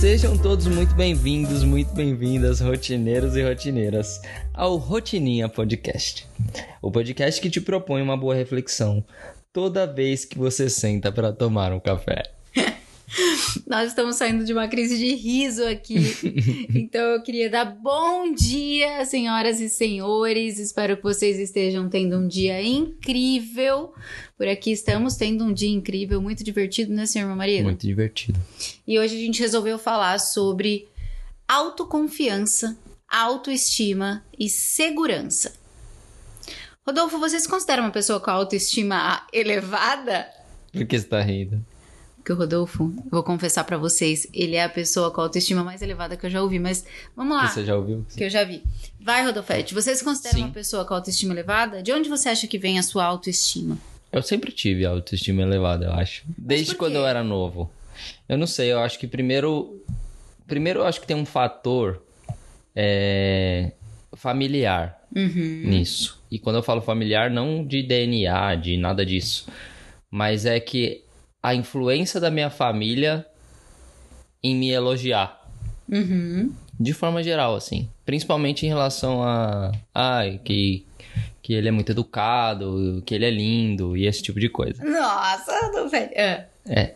Sejam todos muito bem-vindos, muito bem-vindas, rotineiros e rotineiras, ao Rotininha Podcast. O podcast que te propõe uma boa reflexão toda vez que você senta para tomar um café. Nós estamos saindo de uma crise de riso aqui. então eu queria dar bom dia, senhoras e senhores. Espero que vocês estejam tendo um dia incrível. Por aqui estamos tendo um dia incrível, muito divertido, né, senhor meu marido? Muito divertido. E hoje a gente resolveu falar sobre autoconfiança, autoestima e segurança. Rodolfo, você se considera uma pessoa com autoestima elevada? Por que você tá rindo? Que o Rodolfo, vou confessar para vocês, ele é a pessoa com a autoestima mais elevada que eu já ouvi, mas vamos lá. Você já ouviu? Que eu já vi. Vai, Rodolfete, você se considera Sim. uma pessoa com autoestima elevada? De onde você acha que vem a sua autoestima? Eu sempre tive autoestima elevada, eu acho. Desde quando eu era novo. Eu não sei, eu acho que primeiro. Primeiro, eu acho que tem um fator é, familiar uhum. nisso. E quando eu falo familiar, não de DNA, de nada disso. Mas é que a influência da minha família em me elogiar. Uhum. De forma geral, assim. Principalmente em relação a. Ai, que, que ele é muito educado, que ele é lindo e esse tipo de coisa. Nossa, do velho. É. é.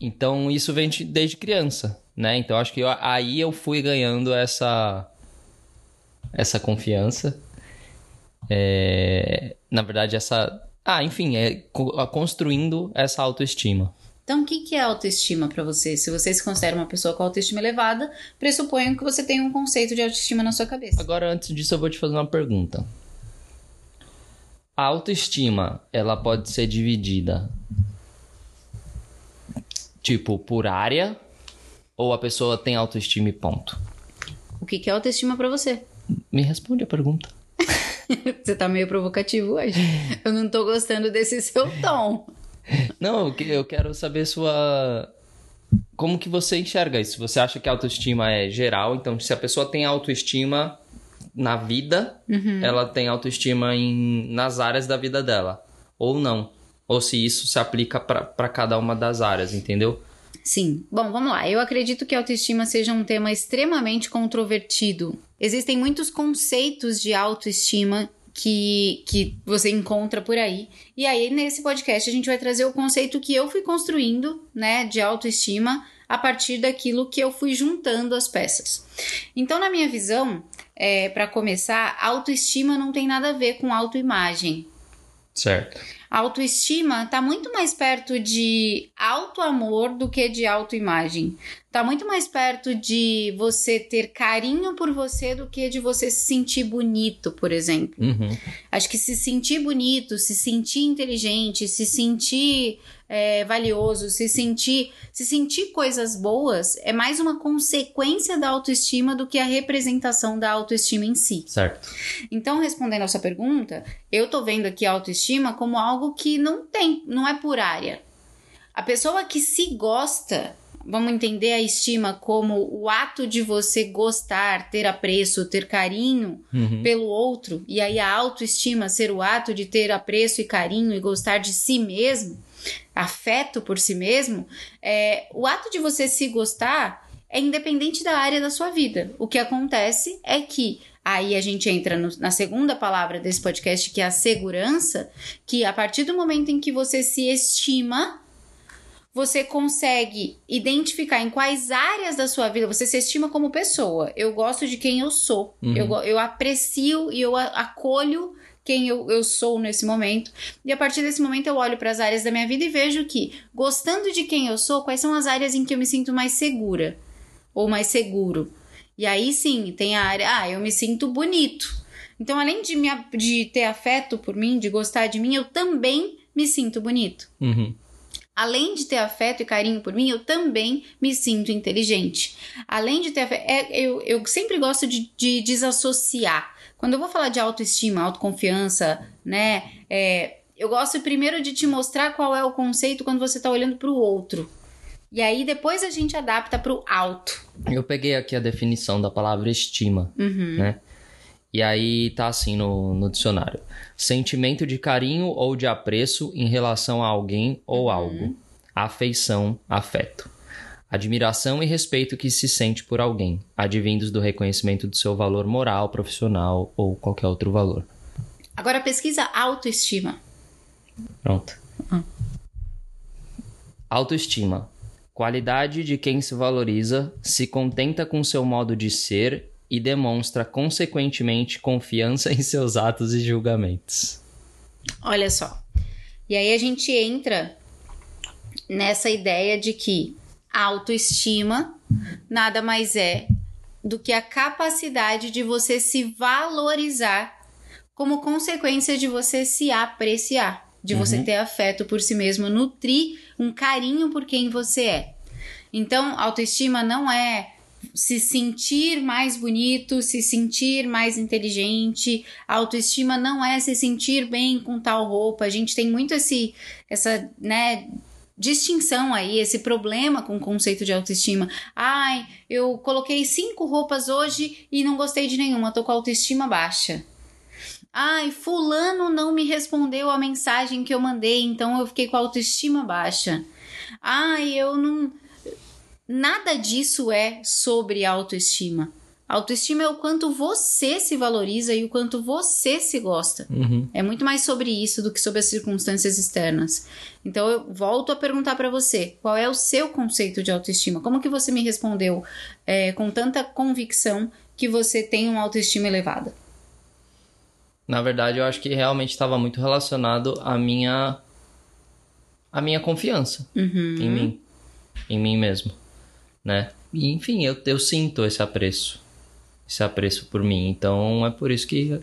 Então isso vem de, desde criança, né? Então acho que eu, aí eu fui ganhando essa essa confiança. É, na verdade, essa ah, enfim, é construindo essa autoestima. Então, o que é autoestima para você? Se você se considera uma pessoa com autoestima elevada, pressuponho que você tem um conceito de autoestima na sua cabeça. Agora, antes disso, eu vou te fazer uma pergunta. A autoestima, ela pode ser dividida tipo por área ou a pessoa tem autoestima e ponto? O que é autoestima para você? Me responde a pergunta. Você tá meio provocativo hoje. Eu não tô gostando desse seu tom. Não, eu quero saber sua. Como que você enxerga isso? Você acha que a autoestima é geral? Então, se a pessoa tem autoestima na vida, uhum. ela tem autoestima em... nas áreas da vida dela. Ou não. Ou se isso se aplica para cada uma das áreas, entendeu? Sim. Bom, vamos lá. Eu acredito que autoestima seja um tema extremamente controvertido. Existem muitos conceitos de autoestima que, que você encontra por aí. E aí, nesse podcast, a gente vai trazer o conceito que eu fui construindo, né, de autoestima, a partir daquilo que eu fui juntando as peças. Então, na minha visão, é, para começar, autoestima não tem nada a ver com autoimagem. Certo. A autoestima está muito mais perto de autoamor do que de autoimagem. Está muito mais perto de você ter carinho por você do que de você se sentir bonito, por exemplo. Uhum. Acho que se sentir bonito, se sentir inteligente, se sentir é, valioso, se sentir, se sentir coisas boas é mais uma consequência da autoestima do que a representação da autoestima em si. Certo. Então, respondendo a sua pergunta, eu tô vendo aqui a autoestima como algo que não tem, não é por área. A pessoa que se gosta, vamos entender a estima como o ato de você gostar, ter apreço, ter carinho uhum. pelo outro, e aí a autoestima ser o ato de ter apreço e carinho e gostar de si mesmo afeto por si mesmo, é, o ato de você se gostar é independente da área da sua vida. O que acontece é que aí a gente entra no, na segunda palavra desse podcast, que é a segurança, que a partir do momento em que você se estima, você consegue identificar em quais áreas da sua vida você se estima como pessoa. Eu gosto de quem eu sou. Uhum. Eu, eu aprecio e eu acolho quem eu, eu sou nesse momento. E a partir desse momento eu olho para as áreas da minha vida e vejo que, gostando de quem eu sou, quais são as áreas em que eu me sinto mais segura ou mais seguro. E aí sim, tem a área, ah, eu me sinto bonito. Então, além de, me, de ter afeto por mim, de gostar de mim, eu também me sinto bonito. Uhum. Além de ter afeto e carinho por mim, eu também me sinto inteligente. Além de ter afeto, é, eu, eu sempre gosto de, de desassociar. Quando eu vou falar de autoestima, autoconfiança, né? É, eu gosto primeiro de te mostrar qual é o conceito quando você está olhando para o outro. E aí depois a gente adapta para o alto. Eu peguei aqui a definição da palavra estima, uhum. né? E aí tá assim no, no dicionário: sentimento de carinho ou de apreço em relação a alguém ou uhum. algo, afeição, afeto. Admiração e respeito que se sente por alguém, advindos do reconhecimento do seu valor moral, profissional ou qualquer outro valor. Agora pesquisa autoestima. Pronto. Hum. Autoestima. Qualidade de quem se valoriza, se contenta com seu modo de ser e demonstra, consequentemente, confiança em seus atos e julgamentos. Olha só. E aí a gente entra nessa ideia de que a autoestima nada mais é do que a capacidade de você se valorizar como consequência de você se apreciar, de você Uhum. ter afeto por si mesmo, nutrir um carinho por quem você é. Então, autoestima não é se sentir mais bonito, se sentir mais inteligente. Autoestima não é se sentir bem com tal roupa. A gente tem muito esse essa, né, distinção aí, esse problema com o conceito de autoestima. Ai, eu coloquei cinco roupas hoje e não gostei de nenhuma, tô com a autoestima baixa. Ai, fulano não me respondeu a mensagem que eu mandei, então eu fiquei com a autoestima baixa. Ai, eu não nada disso é sobre autoestima. Autoestima é o quanto você se valoriza e o quanto você se gosta. Uhum. É muito mais sobre isso do que sobre as circunstâncias externas. Então eu volto a perguntar para você, qual é o seu conceito de autoestima? Como que você me respondeu é, com tanta convicção que você tem uma autoestima elevada? Na verdade, eu acho que realmente estava muito relacionado à minha à minha confiança Uhum. em mim, em mim mesmo, né? E, enfim, eu, eu sinto esse apreço, esse apreço por mim. Então é por isso que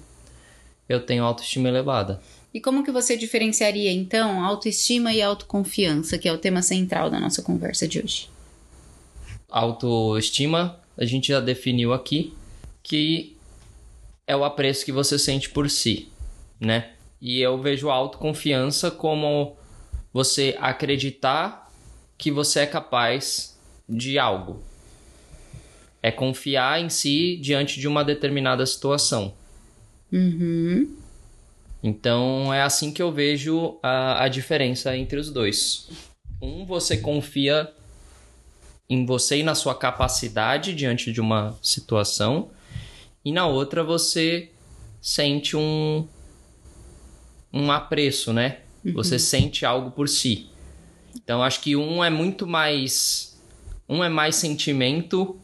eu tenho autoestima elevada. E como que você diferenciaria então autoestima e autoconfiança, que é o tema central da nossa conversa de hoje? Autoestima, a gente já definiu aqui que é o apreço que você sente por si, né? E eu vejo a autoconfiança como você acreditar que você é capaz de algo. É confiar em si diante de uma determinada situação. Uhum. Então é assim que eu vejo a, a diferença entre os dois. Um, você confia em você e na sua capacidade diante de uma situação, e na outra você sente um um apreço, né? Você sente algo por si. Então acho que um é muito mais um é mais sentimento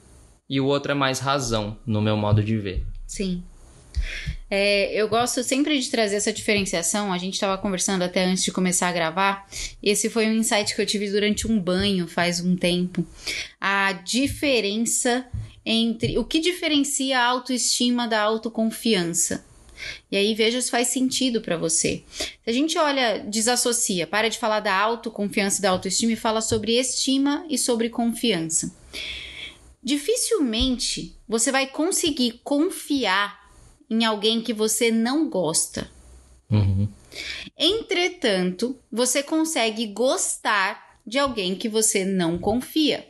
e o outro é mais razão, no meu modo de ver. Sim. É, eu gosto sempre de trazer essa diferenciação. A gente estava conversando até antes de começar a gravar. Esse foi um insight que eu tive durante um banho faz um tempo. A diferença entre. O que diferencia a autoestima da autoconfiança? E aí veja se faz sentido para você. Se a gente olha, desassocia, para de falar da autoconfiança e da autoestima e fala sobre estima e sobre confiança. Dificilmente você vai conseguir confiar em alguém que você não gosta. Uhum. Entretanto, você consegue gostar de alguém que você não confia.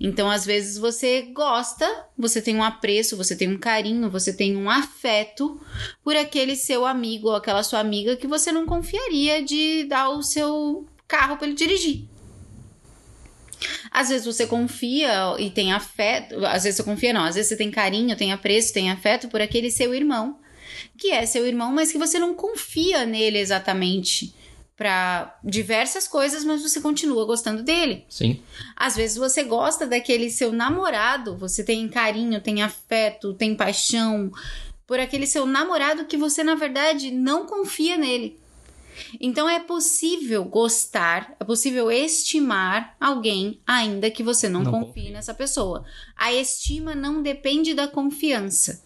Então, às vezes você gosta, você tem um apreço, você tem um carinho, você tem um afeto por aquele seu amigo ou aquela sua amiga que você não confiaria de dar o seu carro para ele dirigir. Às vezes você confia e tem afeto, às vezes você confia não, às vezes você tem carinho, tem apreço, tem afeto por aquele seu irmão, que é seu irmão, mas que você não confia nele exatamente para diversas coisas, mas você continua gostando dele. Sim. Às vezes você gosta daquele seu namorado, você tem carinho, tem afeto, tem paixão por aquele seu namorado que você na verdade não confia nele. Então é possível gostar, é possível estimar alguém ainda que você não, Não confie confie. nessa pessoa. A estima não depende da confiança.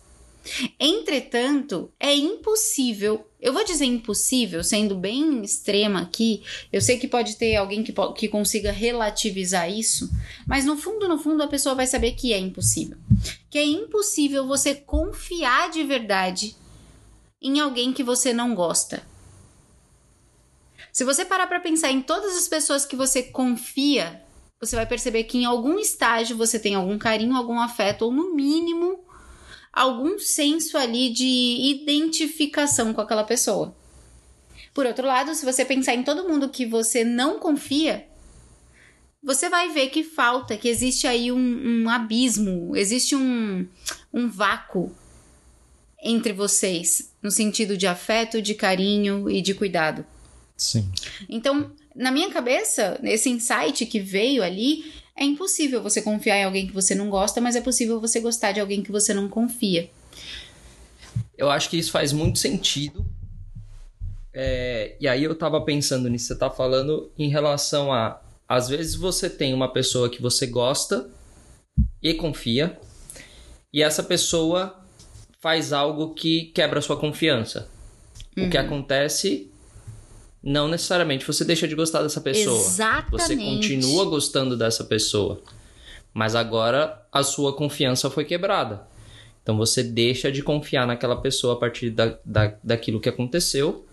Entretanto, é impossível, eu vou dizer impossível, sendo bem extrema aqui, eu sei que pode ter alguém que, que consiga relativizar isso, mas no fundo, no fundo, a pessoa vai saber que é impossível. Que é impossível você confiar de verdade em alguém que você não gosta. Se você parar para pensar em todas as pessoas que você confia, você vai perceber que em algum estágio você tem algum carinho, algum afeto, ou no mínimo algum senso ali de identificação com aquela pessoa. Por outro lado, se você pensar em todo mundo que você não confia, você vai ver que falta, que existe aí um, um abismo, existe um, um vácuo entre vocês, no sentido de afeto, de carinho e de cuidado. Sim. Então, na minha cabeça, esse insight que veio ali, é impossível você confiar em alguém que você não gosta, mas é possível você gostar de alguém que você não confia. Eu acho que isso faz muito sentido. É, e aí eu tava pensando nisso, você tá falando em relação a. Às vezes você tem uma pessoa que você gosta e confia, e essa pessoa faz algo que quebra a sua confiança. O que acontece não necessariamente você deixa de gostar dessa pessoa. Exatamente. Você continua gostando dessa pessoa. Mas agora a sua confiança foi quebrada. Então você deixa de confiar naquela pessoa a partir da, da, daquilo que aconteceu,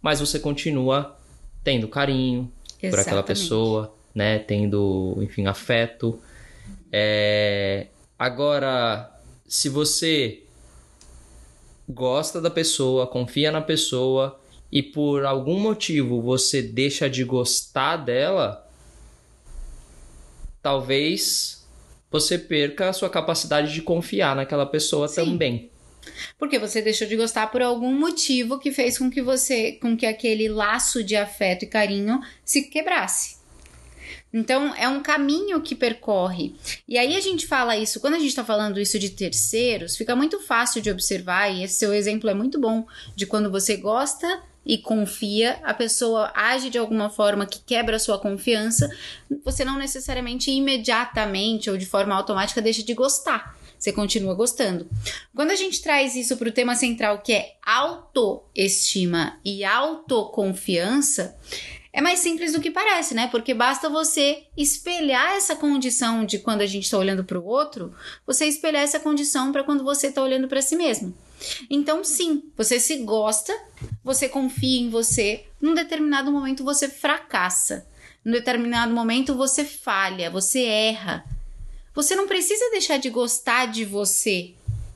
mas você continua tendo carinho por aquela Exatamente. pessoa, né? Tendo, enfim, afeto. É... Agora, se você gosta da pessoa, confia na pessoa e por algum motivo você deixa de gostar dela, talvez você perca a sua capacidade de confiar naquela pessoa Sim. também. Porque você deixou de gostar por algum motivo que fez com que você, com que aquele laço de afeto e carinho se quebrasse. Então, é um caminho que percorre. E aí a gente fala isso, quando a gente tá falando isso de terceiros, fica muito fácil de observar, e esse seu exemplo é muito bom, de quando você gosta e confia, a pessoa age de alguma forma que quebra a sua confiança, você não necessariamente imediatamente ou de forma automática deixa de gostar. Você continua gostando. Quando a gente traz isso para o tema central, que é autoestima e autoconfiança, é mais simples do que parece, né? Porque basta você espelhar essa condição de quando a gente está olhando para o outro, você espelhar essa condição para quando você está olhando para si mesmo. Então, sim, você se gosta, você confia em você, num determinado momento você fracassa, num determinado momento você falha, você erra. Você não precisa deixar de gostar de você.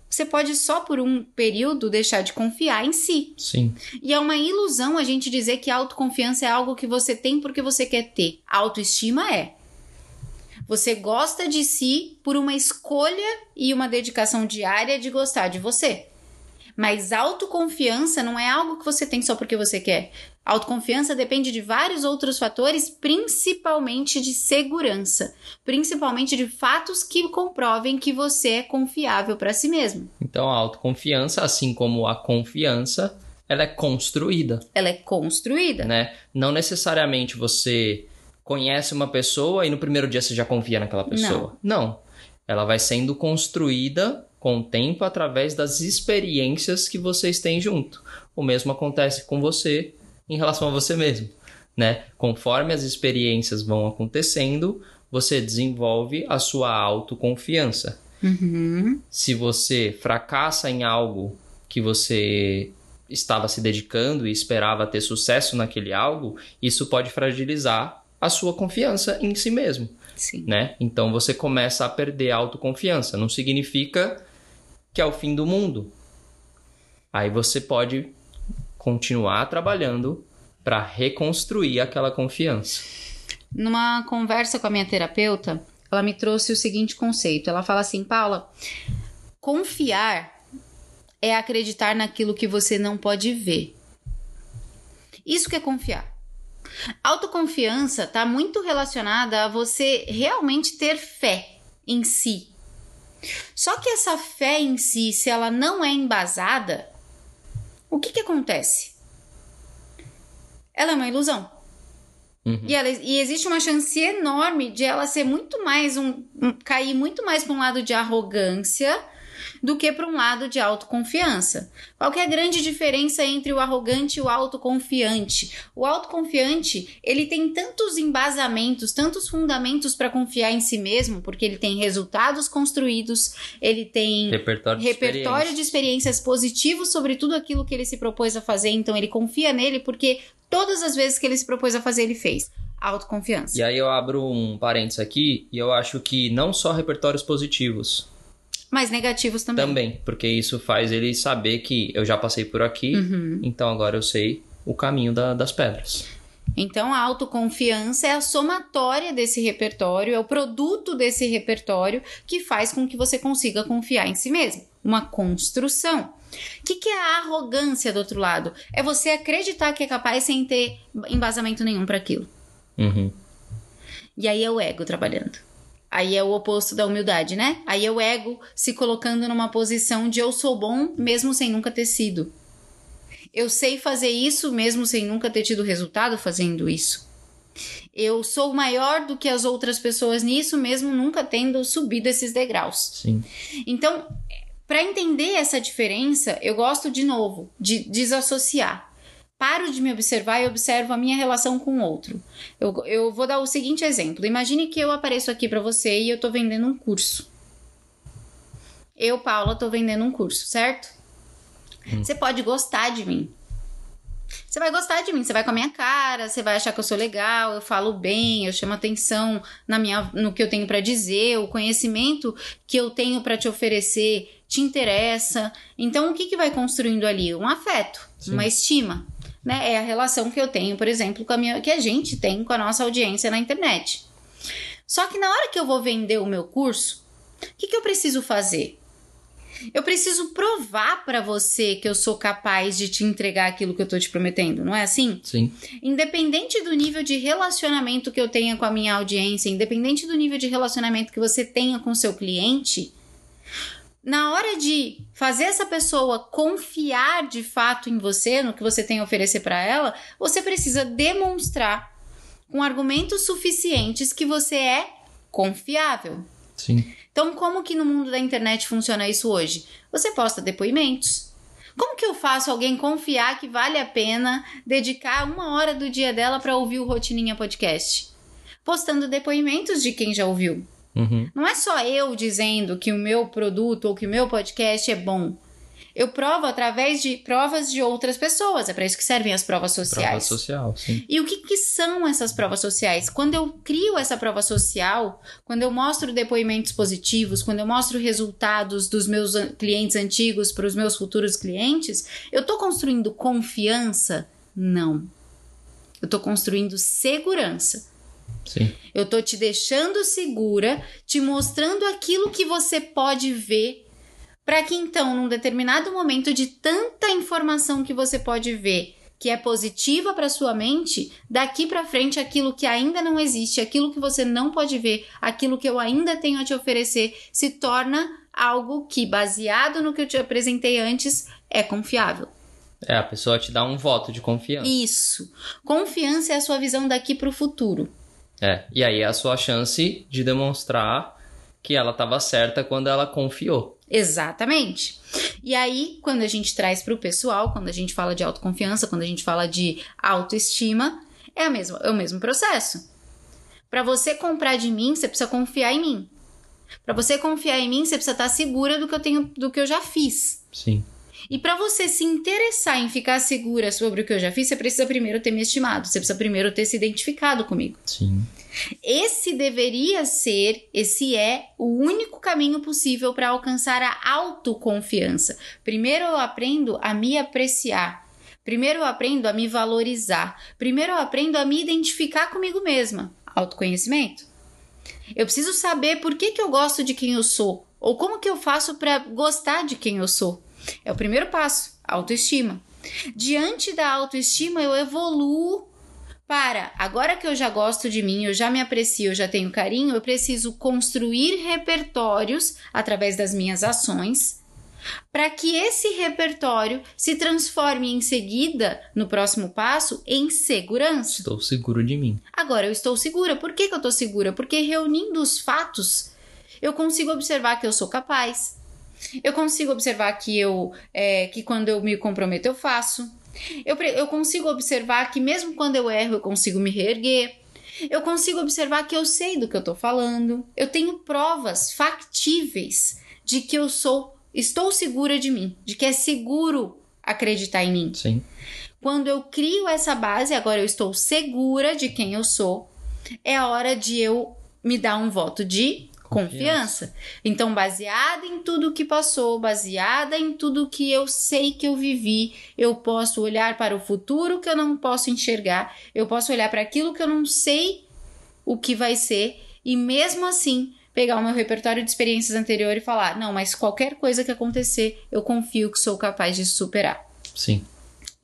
Você pode só por um período deixar de confiar em si. Sim. E é uma ilusão a gente dizer que autoconfiança é algo que você tem porque você quer ter. Autoestima é. Você gosta de si por uma escolha e uma dedicação diária de gostar de você. Mas autoconfiança não é algo que você tem só porque você quer. Autoconfiança depende de vários outros fatores, principalmente de segurança, principalmente de fatos que comprovem que você é confiável para si mesmo. Então a autoconfiança, assim como a confiança, ela é construída. Ela é construída. né? Não necessariamente você conhece uma pessoa e no primeiro dia você já confia naquela pessoa. Não. Ela vai sendo construída com o tempo através das experiências que vocês têm junto. O mesmo acontece com você em relação a você mesmo, né? Conforme as experiências vão acontecendo, você desenvolve a sua autoconfiança. Uhum. Se você fracassa em algo que você estava se dedicando e esperava ter sucesso naquele algo, isso pode fragilizar a sua confiança em si mesmo, Sim. né? Então você começa a perder a autoconfiança. Não significa que é o fim do mundo. Aí você pode continuar trabalhando para reconstruir aquela confiança. Numa conversa com a minha terapeuta, ela me trouxe o seguinte conceito. Ela fala assim, Paula, confiar é acreditar naquilo que você não pode ver. Isso que é confiar. Autoconfiança está muito relacionada a você realmente ter fé em si. Só que essa fé em si, se ela não é embasada, o que, que acontece? Ela é uma ilusão. Uhum. E, ela- e existe uma chance enorme de ela ser muito mais um, um- cair muito mais para um lado de arrogância do que para um lado de autoconfiança. Qual que é a grande diferença entre o arrogante e o autoconfiante? O autoconfiante, ele tem tantos embasamentos, tantos fundamentos para confiar em si mesmo, porque ele tem resultados construídos, ele tem Repertório de repertório experiências. de experiências positivos sobre tudo aquilo que ele se propôs a fazer, então ele confia nele porque todas as vezes que ele se propôs a fazer, ele fez. Autoconfiança. E aí eu abro um parênteses aqui e eu acho que não só repertórios positivos, Mas negativos também. também, porque isso faz ele saber que eu já passei por aqui, Uhum. então agora eu sei o caminho da- das pedras. Então, a autoconfiança é a somatória desse repertório, é o produto desse repertório que faz com que você consiga confiar em si mesmo. Uma construção. O que, que é a arrogância do outro lado? É você acreditar que é capaz sem ter embasamento nenhum para aquilo. Uhum. E aí é o ego trabalhando. Aí é o oposto da humildade, né? Aí é o ego se colocando numa posição de eu sou bom mesmo sem nunca ter sido. Eu sei fazer isso mesmo sem nunca ter tido resultado fazendo isso. Eu sou maior do que as outras pessoas nisso, mesmo nunca tendo subido esses degraus. Sim. Então, para entender essa diferença, eu gosto de novo de desassociar. Paro de me observar e observo a minha relação com o outro. Eu, eu vou dar o seguinte exemplo: imagine que eu apareço aqui para você e eu tô vendendo um curso. Eu, Paula, tô vendendo um curso, certo? Hum. Você pode gostar de mim. Você vai gostar de mim, você vai com a minha cara, você vai achar que eu sou legal, eu falo bem, eu chamo atenção na minha, no que eu tenho para dizer, o conhecimento que eu tenho para te oferecer te interessa. Então, o que, que vai construindo ali? Um afeto, Sim. uma estima. Né? É a relação que eu tenho, por exemplo, com a minha, que a gente tem com a nossa audiência na internet. Só que na hora que eu vou vender o meu curso, o que, que eu preciso fazer? Eu preciso provar para você que eu sou capaz de te entregar aquilo que eu tô te prometendo, não é assim? Sim. Independente do nível de relacionamento que eu tenha com a minha audiência, independente do nível de relacionamento que você tenha com seu cliente, na hora de fazer essa pessoa confiar de fato em você, no que você tem a oferecer para ela, você precisa demonstrar com argumentos suficientes que você é confiável. Sim. Então, como que no mundo da internet funciona isso hoje? Você posta depoimentos. Como que eu faço alguém confiar que vale a pena dedicar uma hora do dia dela para ouvir o Rotininha Podcast? Postando depoimentos de quem já ouviu. Uhum. Não é só eu dizendo que o meu produto ou que o meu podcast é bom. Eu provo através de provas de outras pessoas. É para isso que servem as provas sociais. Prova social, sim. E o que, que são essas provas sociais? Quando eu crio essa prova social, quando eu mostro depoimentos positivos, quando eu mostro resultados dos meus clientes antigos para os meus futuros clientes, eu estou construindo confiança? Não. Eu estou construindo segurança. Sim. Eu tô te deixando segura, te mostrando aquilo que você pode ver, para que então, num determinado momento de tanta informação que você pode ver, que é positiva para sua mente, daqui para frente aquilo que ainda não existe, aquilo que você não pode ver, aquilo que eu ainda tenho a te oferecer, se torna algo que, baseado no que eu te apresentei antes, é confiável. É, a pessoa te dá um voto de confiança. Isso. Confiança é a sua visão daqui para o futuro. É, e aí é a sua chance de demonstrar que ela estava certa quando ela confiou. Exatamente. E aí, quando a gente traz para o pessoal, quando a gente fala de autoconfiança, quando a gente fala de autoestima, é, a mesma, é o mesmo processo. Para você comprar de mim, você precisa confiar em mim. Para você confiar em mim, você precisa estar segura do que eu tenho, do que eu já fiz. Sim. E para você se interessar em ficar segura sobre o que eu já fiz, você precisa primeiro ter me estimado, você precisa primeiro ter se identificado comigo. Sim. Esse deveria ser, esse é o único caminho possível para alcançar a autoconfiança. Primeiro eu aprendo a me apreciar. Primeiro eu aprendo a me valorizar. Primeiro eu aprendo a me identificar comigo mesma. Autoconhecimento. Eu preciso saber por que, que eu gosto de quem eu sou. Ou como que eu faço para gostar de quem eu sou. É o primeiro passo, autoestima. Diante da autoestima, eu evoluo para agora que eu já gosto de mim, eu já me aprecio, eu já tenho carinho, eu preciso construir repertórios através das minhas ações para que esse repertório se transforme em seguida, no próximo passo, em segurança. Estou seguro de mim. Agora eu estou segura. Por que, que eu estou segura? Porque reunindo os fatos, eu consigo observar que eu sou capaz, eu consigo observar que eu é, que quando eu me comprometo eu faço. Eu, eu consigo observar que mesmo quando eu erro eu consigo me reerguer. Eu consigo observar que eu sei do que eu tô falando. Eu tenho provas factíveis de que eu sou, estou segura de mim, de que é seguro acreditar em mim. Sim. Quando eu crio essa base, agora eu estou segura de quem eu sou, é a hora de eu me dar um voto de Confiança. Então, baseada em tudo que passou, baseada em tudo que eu sei que eu vivi, eu posso olhar para o futuro que eu não posso enxergar, eu posso olhar para aquilo que eu não sei o que vai ser e mesmo assim pegar o meu repertório de experiências anteriores e falar: não, mas qualquer coisa que acontecer, eu confio que sou capaz de superar. Sim.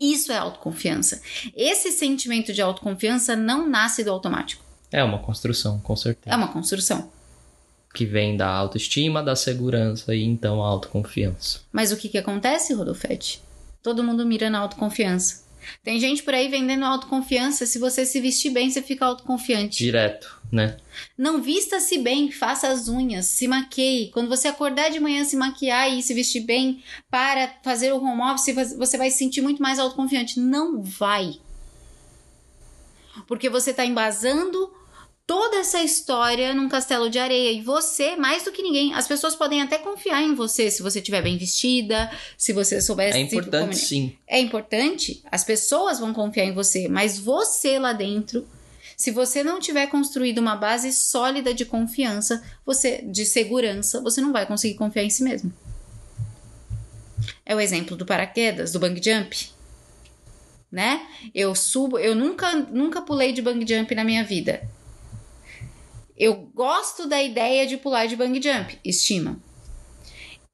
Isso é autoconfiança. Esse sentimento de autoconfiança não nasce do automático. É uma construção, com certeza. É uma construção. Que vem da autoestima, da segurança e então a autoconfiança. Mas o que, que acontece, Rodolfete? Todo mundo mira na autoconfiança. Tem gente por aí vendendo autoconfiança. Se você se vestir bem, você fica autoconfiante. Direto, né? Não vista-se bem, faça as unhas, se maqueie. Quando você acordar de manhã, se maquiar e se vestir bem para fazer o home office, você vai se sentir muito mais autoconfiante. Não vai. Porque você está embasando toda essa história num castelo de areia. E você, mais do que ninguém, as pessoas podem até confiar em você se você estiver bem vestida, se você souber. É importante, sim. É importante. As pessoas vão confiar em você, mas você lá dentro. Se você não tiver construído uma base sólida de confiança, você de segurança, você não vai conseguir confiar em si mesmo. É o exemplo do paraquedas, do bang jump. Né? Eu subo, eu nunca nunca pulei de bang jump na minha vida. Eu gosto da ideia de pular de bang jump, estima.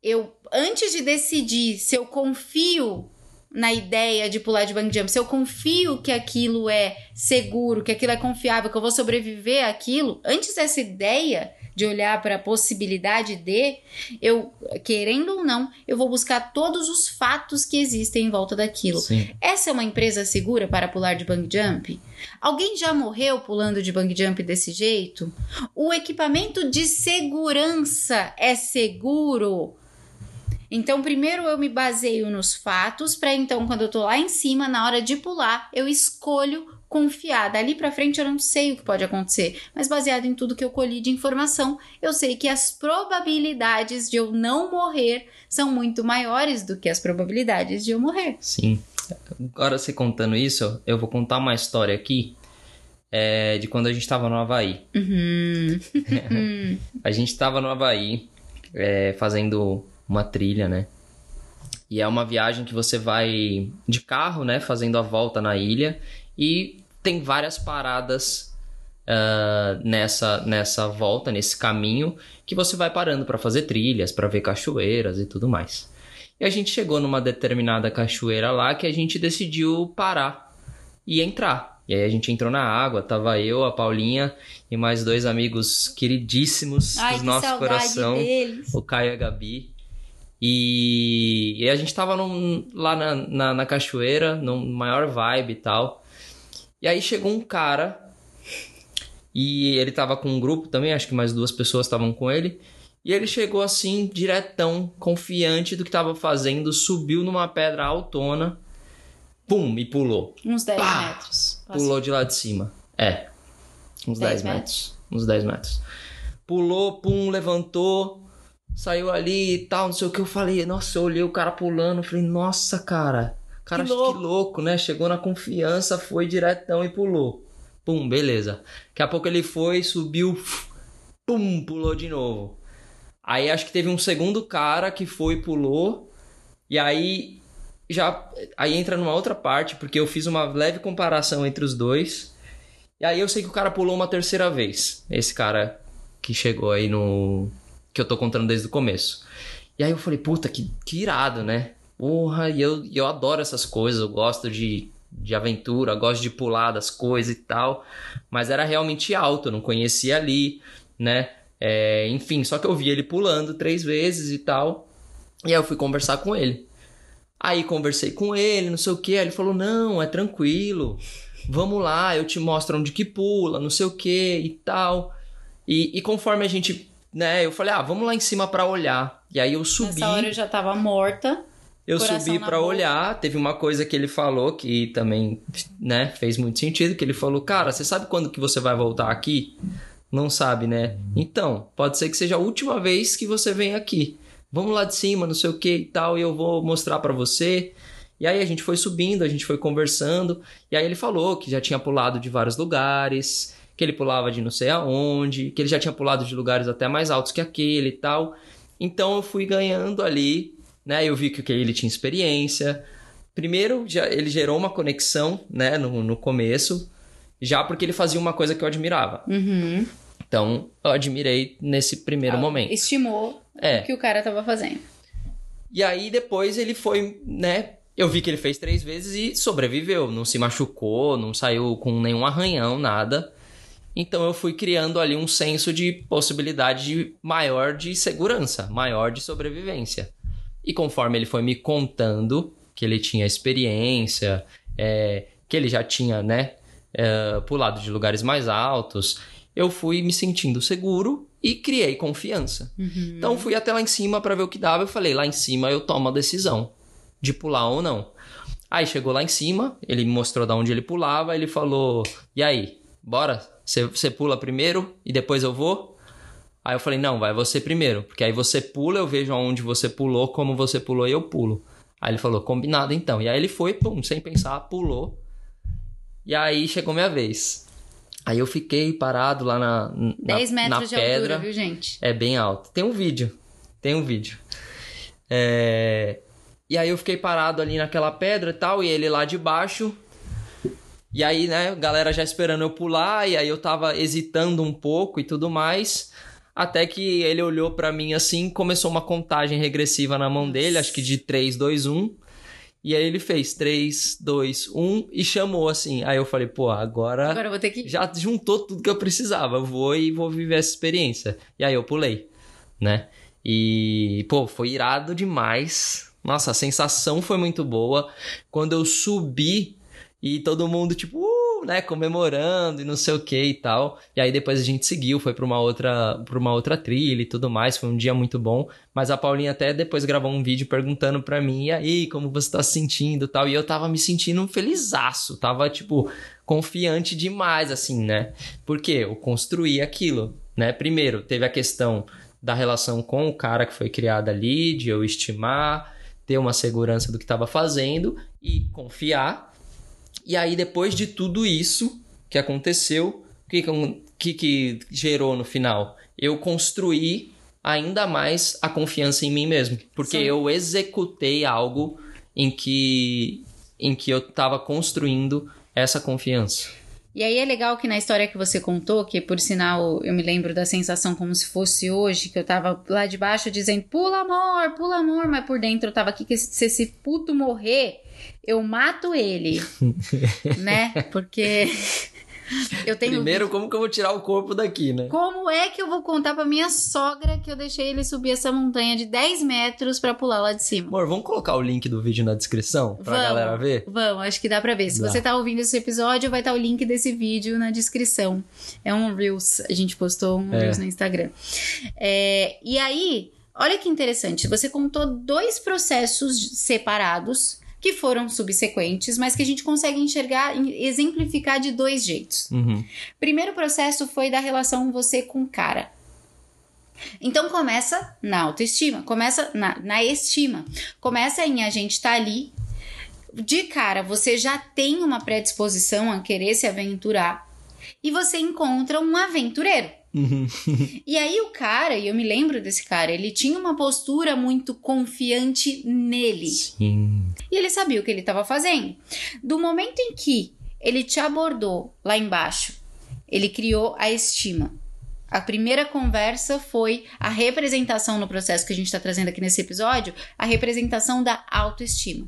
Eu antes de decidir se eu confio na ideia de pular de bang jump, se eu confio que aquilo é seguro, que aquilo é confiável, que eu vou sobreviver àquilo, antes dessa ideia de olhar para a possibilidade de, eu, querendo ou não, eu vou buscar todos os fatos que existem em volta daquilo. Sim. Essa é uma empresa segura para pular de bang jump? Alguém já morreu pulando de bang jump desse jeito? O equipamento de segurança é seguro? Então, primeiro eu me baseio nos fatos, para então, quando eu tô lá em cima, na hora de pular, eu escolho confiar. Dali para frente eu não sei o que pode acontecer, mas baseado em tudo que eu colhi de informação, eu sei que as probabilidades de eu não morrer são muito maiores do que as probabilidades de eu morrer. Sim. Agora você contando isso, eu vou contar uma história aqui é, de quando a gente estava no Havaí. Uhum. a gente estava no Havaí é, fazendo uma trilha, né? E é uma viagem que você vai de carro, né? Fazendo a volta na ilha. E tem várias paradas uh, nessa, nessa volta, nesse caminho, que você vai parando para fazer trilhas, para ver cachoeiras e tudo mais. E a gente chegou numa determinada cachoeira lá que a gente decidiu parar e entrar. E aí a gente entrou na água, tava eu, a Paulinha e mais dois amigos queridíssimos Ai, do que nosso coração, deles. o Caio e a Gabi. E, e a gente tava num- lá na, na, na cachoeira, num maior vibe e tal. E aí chegou um cara e ele tava com um grupo também, acho que mais duas pessoas estavam com ele. E ele chegou assim, diretão, confiante do que tava fazendo, subiu numa pedra autona, pum, e pulou. Uns 10 Pá! metros. Pulou de lá de cima. É. Uns 10 10 metros. Uns 10 metros. Pulou, pum, levantou, saiu ali e tal, não sei o que. Eu falei, nossa, eu olhei o cara pulando, falei, nossa, cara. Cara, Que que louco. louco. né? Chegou na confiança, foi diretão e pulou. Pum, beleza. Daqui a pouco ele foi, subiu, pum, pulou de novo. Aí acho que teve um segundo cara que foi e pulou. E aí já aí entra numa outra parte, porque eu fiz uma leve comparação entre os dois. E aí eu sei que o cara pulou uma terceira vez. Esse cara que chegou aí no que eu tô contando desde o começo. E aí eu falei, puta, que, que irado, né? Porra, e eu, eu adoro essas coisas, eu gosto de, de aventura, gosto de pular das coisas e tal. Mas era realmente alto, eu não conhecia ali, né? É, enfim, só que eu vi ele pulando três vezes e tal. E aí eu fui conversar com ele. Aí conversei com ele, não sei o que. Aí ele falou: Não, é tranquilo. Vamos lá, eu te mostro onde que pula, não sei o que e tal. E, e conforme a gente, né, eu falei: Ah, vamos lá em cima pra olhar. E aí eu subi. Nessa hora eu já tava morta. Eu Coração subi boca. olhar, teve uma coisa que ele falou que também, né, fez muito sentido, que ele falou, cara, você sabe quando que você vai voltar aqui? Não sabe, né? Então, pode ser que seja a última vez que você vem aqui. Vamos lá de cima, não sei o que e tal, e eu vou mostrar pra você. E aí a gente foi subindo, a gente foi conversando, e aí ele falou que já tinha pulado de vários lugares, que ele pulava de não sei aonde, que ele já tinha pulado de lugares até mais altos que aquele e tal. Então eu fui ganhando ali, né? Eu vi que ele tinha experiência. Primeiro, já, ele gerou uma conexão, né, no, no começo, já porque ele fazia uma coisa que eu admirava. Uhum. Então, eu admirei nesse primeiro Ah, momento. Estimou É. o que o cara tava fazendo. E aí depois ele foi, né? Eu vi que ele fez três vezes e sobreviveu. Não se machucou, não saiu com nenhum arranhão, nada. Então eu fui criando ali um senso de possibilidade de- maior de segurança, maior de sobrevivência. E conforme ele foi me contando que ele tinha experiência, é, que ele já tinha, né, é, pulado de lugares mais altos, eu fui me sentindo seguro e criei confiança. Uhum. Então fui até lá em cima pra ver o que dava. Eu falei, lá em cima eu tomo a decisão de pular ou não. Aí chegou lá em cima, ele me mostrou de onde ele pulava, ele falou: "E aí, bora? Você pula primeiro e depois eu vou?" Aí eu falei: "Não, vai você primeiro, porque aí você pula, eu vejo aonde você pulou, como você pulou e eu pulo." Aí ele falou: "Combinado então." E aí ele foi, pum, sem pensar, pulou. E aí chegou minha vez. Aí eu fiquei parado lá na, na 10 na metros de pedra. altura, viu, gente? É bem alto. Tem um vídeo. Tem um vídeo. É, E aí eu fiquei parado ali naquela pedra e tal, e ele lá de baixo. E aí, né, galera já esperando eu pular, e aí eu tava hesitando um pouco e tudo mais. Até que ele olhou pra mim assim, começou uma contagem regressiva na mão dele, acho que de 3, 2, 1. E aí ele fez 3, 2, 1 e chamou assim. Aí eu falei, pô, agora Agora vou ter que. já juntou tudo que eu precisava. Eu vou e vou viver essa experiência. E aí eu pulei, né? E, pô, foi irado demais. Nossa, a sensação foi muito boa. Quando eu subi e todo mundo, tipo, uh, né, comemorando e não sei o que e tal. E aí depois a gente seguiu, foi pra uma outra, pra uma outra trilha e tudo mais. Foi um dia muito bom. Mas a Paulinha até depois gravou um vídeo perguntando pra mim, e aí, como você tá se sentindo e tal. E eu tava me sentindo felizaço. Tava, tipo, confiante demais, assim, né? Porque eu construí aquilo, né? Primeiro, teve a questão da relação com o cara que foi criado ali, de eu estimar, ter uma segurança do que estava fazendo e confiar. E aí, depois de tudo isso que aconteceu, o que, que, que gerou no final? Eu construí ainda mais a confiança em mim mesmo. Porque Sim. eu executei algo em que, em que eu estava construindo essa confiança. E aí é legal que na história que você contou, que por sinal eu me lembro da sensação como se fosse hoje, que eu tava lá de baixo dizendo pula amor, pula amor, mas por dentro eu tava aqui que se esse puto morrer, eu mato ele, né? Porque eu tenho Primeiro, como que eu vou tirar o corpo daqui, né? Como é que eu vou contar pra minha sogra que eu deixei ele subir essa montanha de 10 metros pra pular lá de cima? Amor, vamos colocar o link do vídeo na descrição pra Vamos. galera ver? Vamos, acho que dá pra ver. Se Dá. você tá ouvindo esse episódio, vai estar o link desse vídeo na descrição. É um Reels, a gente postou um É. Reels no Instagram. É, e aí, olha que interessante, você contou dois processos separados que foram subsequentes, mas que a gente consegue enxergar, em- exemplificar de dois jeitos. Uhum. Primeiro processo foi da relação você com cara. Então começa na autoestima, começa na, na estima. Começa em a gente estar ali. De cara, você já tem uma predisposição a querer se aventurar. E você encontra um aventureiro. Uhum. E aí o cara, e eu me lembro desse cara, ele tinha uma postura muito confiante nele. Sim. E ele sabia o que ele estava fazendo. Do momento em que ele te abordou lá embaixo, ele criou a estima. A primeira conversa foi a representação no processo que a gente está trazendo aqui nesse episódio, a representação da autoestima.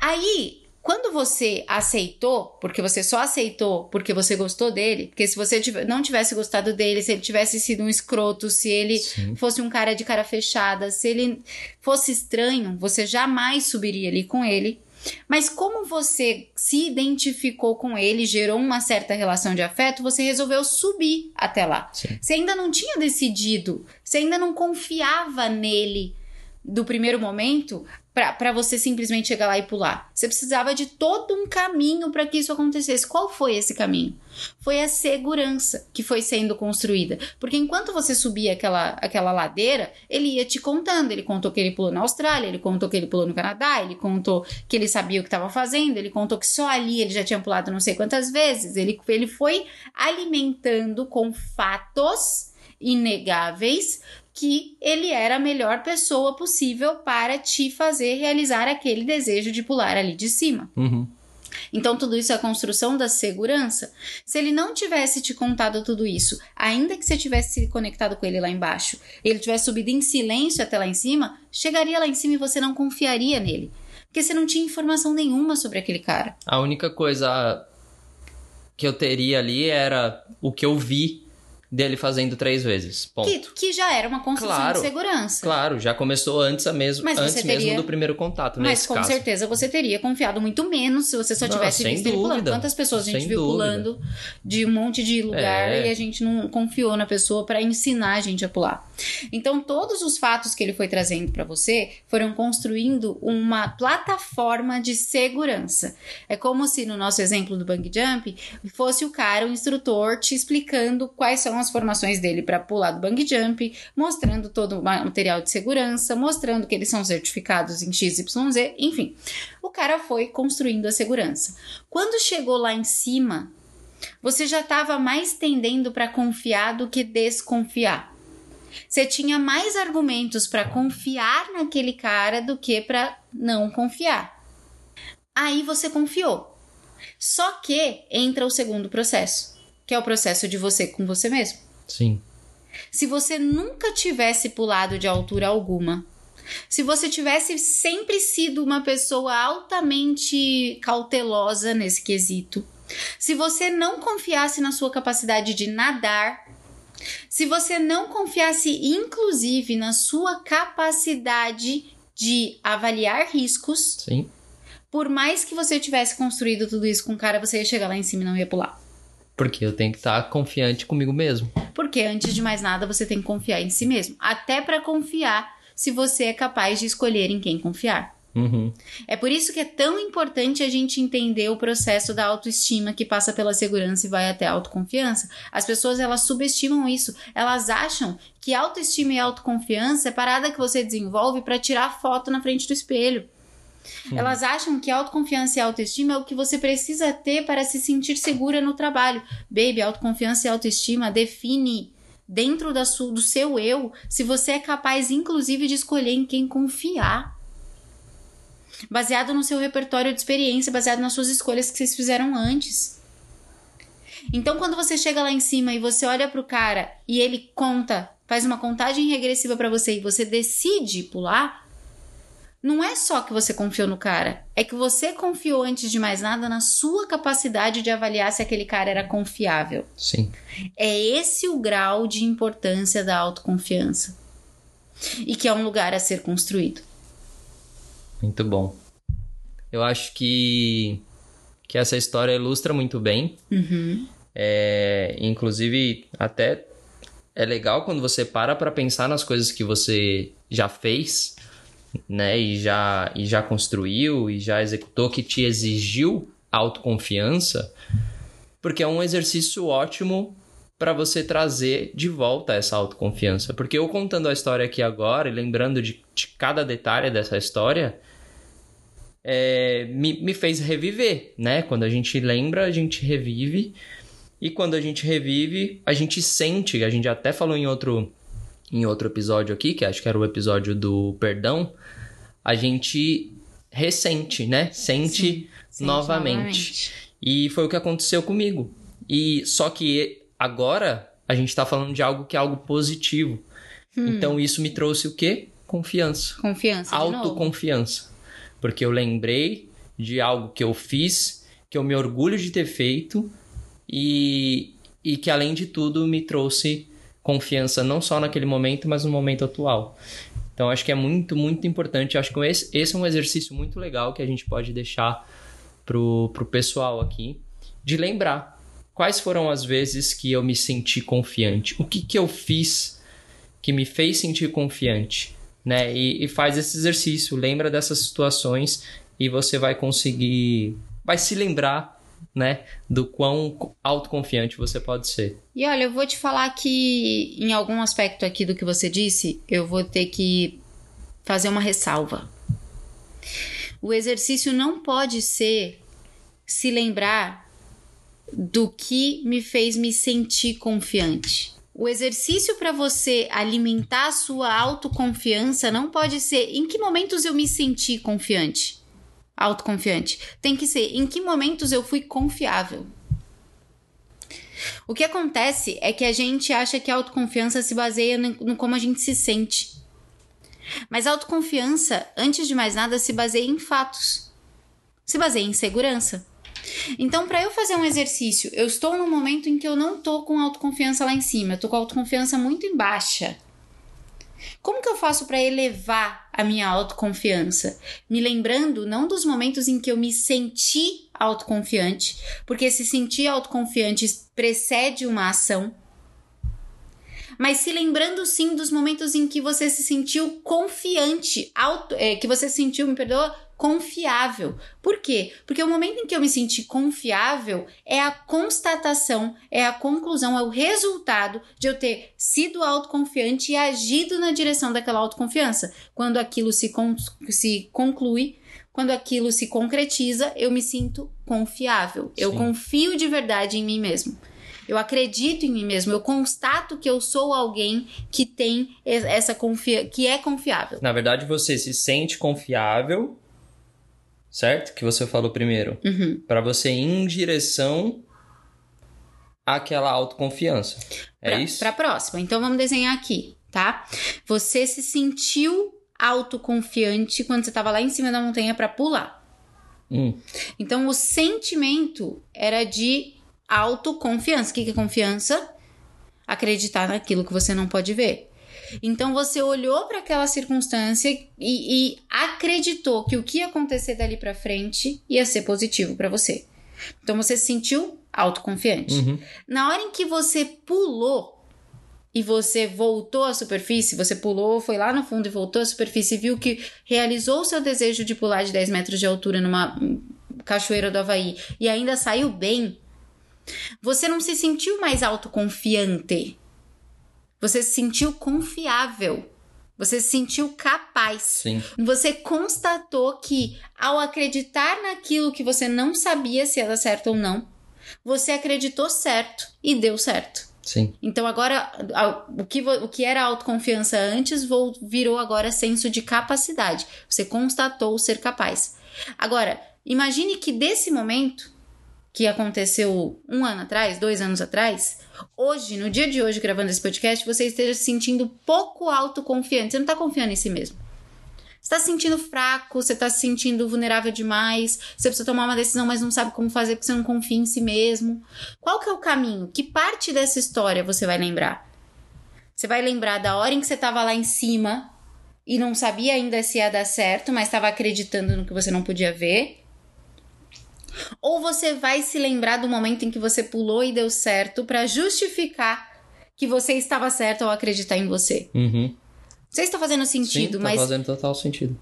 Aí, quando você aceitou, porque você só aceitou porque você gostou dele, porque se você não tivesse gostado dele, se ele tivesse sido um escroto, se ele Sim. fosse um cara de cara fechada, se ele fosse estranho, você jamais subiria ali com ele. Mas como você se identificou com ele, gerou uma certa relação de afeto, você resolveu subir até lá. Sim. Você ainda não tinha decidido, você ainda não confiava nele do primeiro momento, para você simplesmente chegar lá e pular. Você precisava de todo um caminho para que isso acontecesse. Qual foi esse caminho? Foi a segurança que foi sendo construída. Porque enquanto você subia aquela, aquela ladeira, ele ia te contando. Ele contou que ele pulou na Austrália, ele contou que ele pulou no Canadá, ele contou que ele sabia o que estava fazendo, ele contou que só ali ele já tinha pulado não sei quantas vezes. Ele, ele foi alimentando com fatos inegáveis que ele era a melhor pessoa possível para te fazer realizar aquele desejo de pular ali de cima. Uhum. Então, tudo isso é a construção da segurança. Se ele não tivesse te contado tudo isso, ainda que você tivesse se conectado com ele lá embaixo, ele tivesse subido em silêncio até lá em cima, chegaria lá em cima e você não confiaria nele. Porque você não tinha informação nenhuma sobre aquele cara. A única coisa que eu teria ali era o que eu vi dele fazendo três vezes. Ponto. Que, que já era uma construção Claro, de segurança. Claro, já começou antes, a mesmo, Mas antes você mesmo teria- do primeiro contato, Mas com caso. certeza você teria confiado muito menos se você só Não, tivesse sem visto ele pulando. dúvida. Quantas pessoas a gente viu dúvida. pulando de um monte de lugar É. e a gente não confiou na pessoa para ensinar a gente a pular. Então, todos os fatos que ele foi trazendo para você foram construindo uma plataforma de segurança. É como se no nosso exemplo do bungee jump fosse o cara, o instrutor, te explicando quais são as formações dele para pular do bungee jump, mostrando todo o ma- material de segurança, mostrando que eles são certificados em XYZ, enfim. O cara foi construindo a segurança. Quando chegou lá em cima, você já estava mais tendendo para confiar do que desconfiar. Você tinha mais argumentos para confiar naquele cara do que para não confiar. Aí você confiou. Só que entra o segundo processo, que é o processo de você com você mesmo. Sim. Se você nunca tivesse pulado de altura alguma, se você tivesse sempre sido uma pessoa altamente cautelosa nesse quesito, se você não confiasse na sua capacidade de nadar, se você não confiasse inclusive na sua capacidade de avaliar riscos, Sim. por mais que você tivesse construído tudo isso com cara, você ia chegar lá em cima e não ia pular. Porque eu tenho que estar confiante comigo mesmo. Porque antes de mais nada, você tem que confiar em si mesmo. Até para confiar se você é capaz de escolher em quem confiar. Uhum. É por isso que é tão importante a gente entender o processo da autoestima que passa pela segurança e vai até a autoconfiança. As pessoas elas subestimam isso. Elas acham que autoestima e autoconfiança é parada que você desenvolve para tirar foto na frente do espelho. Elas acham que autoconfiança e autoestima é o que você precisa ter para se sentir segura no trabalho. Baby, autoconfiança e autoestima define dentro da su- do seu eu se você é capaz, inclusive, de escolher em quem confiar. Baseado no seu repertório de experiência, baseado nas suas escolhas que vocês fizeram antes. Então, quando você chega lá em cima e você olha pro cara e ele conta, faz uma contagem regressiva para você e você decide pular, não é só que você confiou no cara, é que você confiou antes de mais nada na sua capacidade de avaliar se aquele cara era confiável. Sim. É esse o grau de importância da autoconfiança. E que é um lugar a ser construído. Muito bom. Eu acho que, que essa história ilustra muito bem. Uhum. É, inclusive, até é legal quando você para para pensar nas coisas que você já fez, né? E já, e já construiu e já executou, que te exigiu autoconfiança, porque é um exercício ótimo para você trazer de volta essa autoconfiança. Porque eu contando a história aqui agora e lembrando de, de cada detalhe dessa história, é, me, me fez reviver, né? Quando a gente lembra, a gente revive. E quando a gente revive, a gente sente, a gente até falou em outro, em outro episódio aqui, que acho que era o episódio do perdão, a gente ressente, né? Sente Sente novamente. E foi o que aconteceu comigo. E só que agora a gente tá falando de algo que é algo positivo. Hum. Então isso me trouxe o quê? Confiança Confiança. autoconfiança. Porque eu lembrei de algo que eu fiz, que eu me orgulho de ter feito e, e que, além de tudo, me trouxe confiança não só naquele momento, mas no momento atual. Então, acho que é muito, muito importante. Acho que esse, esse é um exercício muito legal que a gente pode deixar pro, pro pessoal aqui, de lembrar quais foram as vezes que eu me senti confiante. O que, que eu fiz que me fez sentir confiante? né? E, e faz esse exercício, lembra dessas situações e você vai conseguir, vai se lembrar, né, do quão autoconfiante você pode ser. E olha, eu vou te falar que em algum aspecto aqui do que você disse, eu vou ter que fazer uma ressalva. O exercício não pode ser se lembrar do que me fez me sentir confiante. O exercício para você alimentar a sua autoconfiança não pode ser em que momentos eu me senti confiante, autoconfiante. Tem que ser em que momentos eu fui confiável. O que acontece é que a gente acha que a autoconfiança se baseia no, no como a gente se sente. Mas a autoconfiança, antes de mais nada, se baseia em fatos. Se baseia em segurança. Então, para eu fazer um exercício, eu estou num momento em que eu não tô com autoconfiança lá em cima, eu tô com autoconfiança muito em baixa. Como que eu faço para elevar a minha autoconfiança? Me lembrando não dos momentos em que eu me senti autoconfiante, porque se sentir autoconfiante precede uma ação, mas se lembrando sim dos momentos em que você se sentiu confiante, auto, é, que você se sentiu, me perdoa, confiável. Por quê? Porque o momento em que eu me senti confiável é a constatação, é a conclusão, é o resultado de eu ter sido autoconfiante e agido na direção daquela autoconfiança. Quando aquilo se, con se conclui, quando aquilo se concretiza, eu me sinto confiável. Sim. Eu confio de verdade em mim mesmo. Eu acredito em mim mesmo, eu constato que eu sou alguém que tem essa confiança, que é confiável. Na verdade, você se sente confiável certo? Que você falou primeiro. Uhum. Para você ir em direção àquela autoconfiança. É pra, isso? Para próxima. Então vamos desenhar aqui, tá? Você se sentiu autoconfiante quando você estava lá em cima da montanha para pular. Hum. Então o sentimento era de autoconfiança. O que é confiança? Acreditar naquilo que você não pode ver. Então você olhou para aquela circunstância e, e, acreditou que o que ia acontecer dali para frente ia ser positivo para você. Então você se sentiu autoconfiante. Uhum. Na hora em que você pulou e você voltou à superfície, você pulou, foi lá no fundo e voltou à superfície e viu que realizou o seu desejo de pular de 10 metros de altura numa cachoeira do Havaí e ainda saiu bem, você não se sentiu mais autoconfiante. Você se sentiu confiável. Você se sentiu capaz. Sim. Você constatou que, ao acreditar naquilo que você não sabia se dar certo ou não, você acreditou certo e deu certo. Sim. Então agora o que, o que era autoconfiança antes virou agora senso de capacidade. Você constatou ser capaz. Agora, imagine que desse momento que aconteceu um ano atrás, dois anos atrás, hoje, no dia de hoje, gravando esse podcast, você esteja se sentindo pouco autoconfiante. Você não está confiando em si mesmo. Você está se sentindo fraco, você está se sentindo vulnerável demais, você precisa tomar uma decisão, mas não sabe como fazer porque você não confia em si mesmo. Qual que é o caminho? Que parte dessa história você vai lembrar? Você vai lembrar da hora em que você estava lá em cima e não sabia ainda se ia dar certo, mas estava acreditando no que você não podia ver. Ou você vai se lembrar do momento em que você pulou e deu certo para justificar que você estava certo ao acreditar em você. Uhum. Você está fazendo sentido, Sim, tá mas. fazendo total sentido.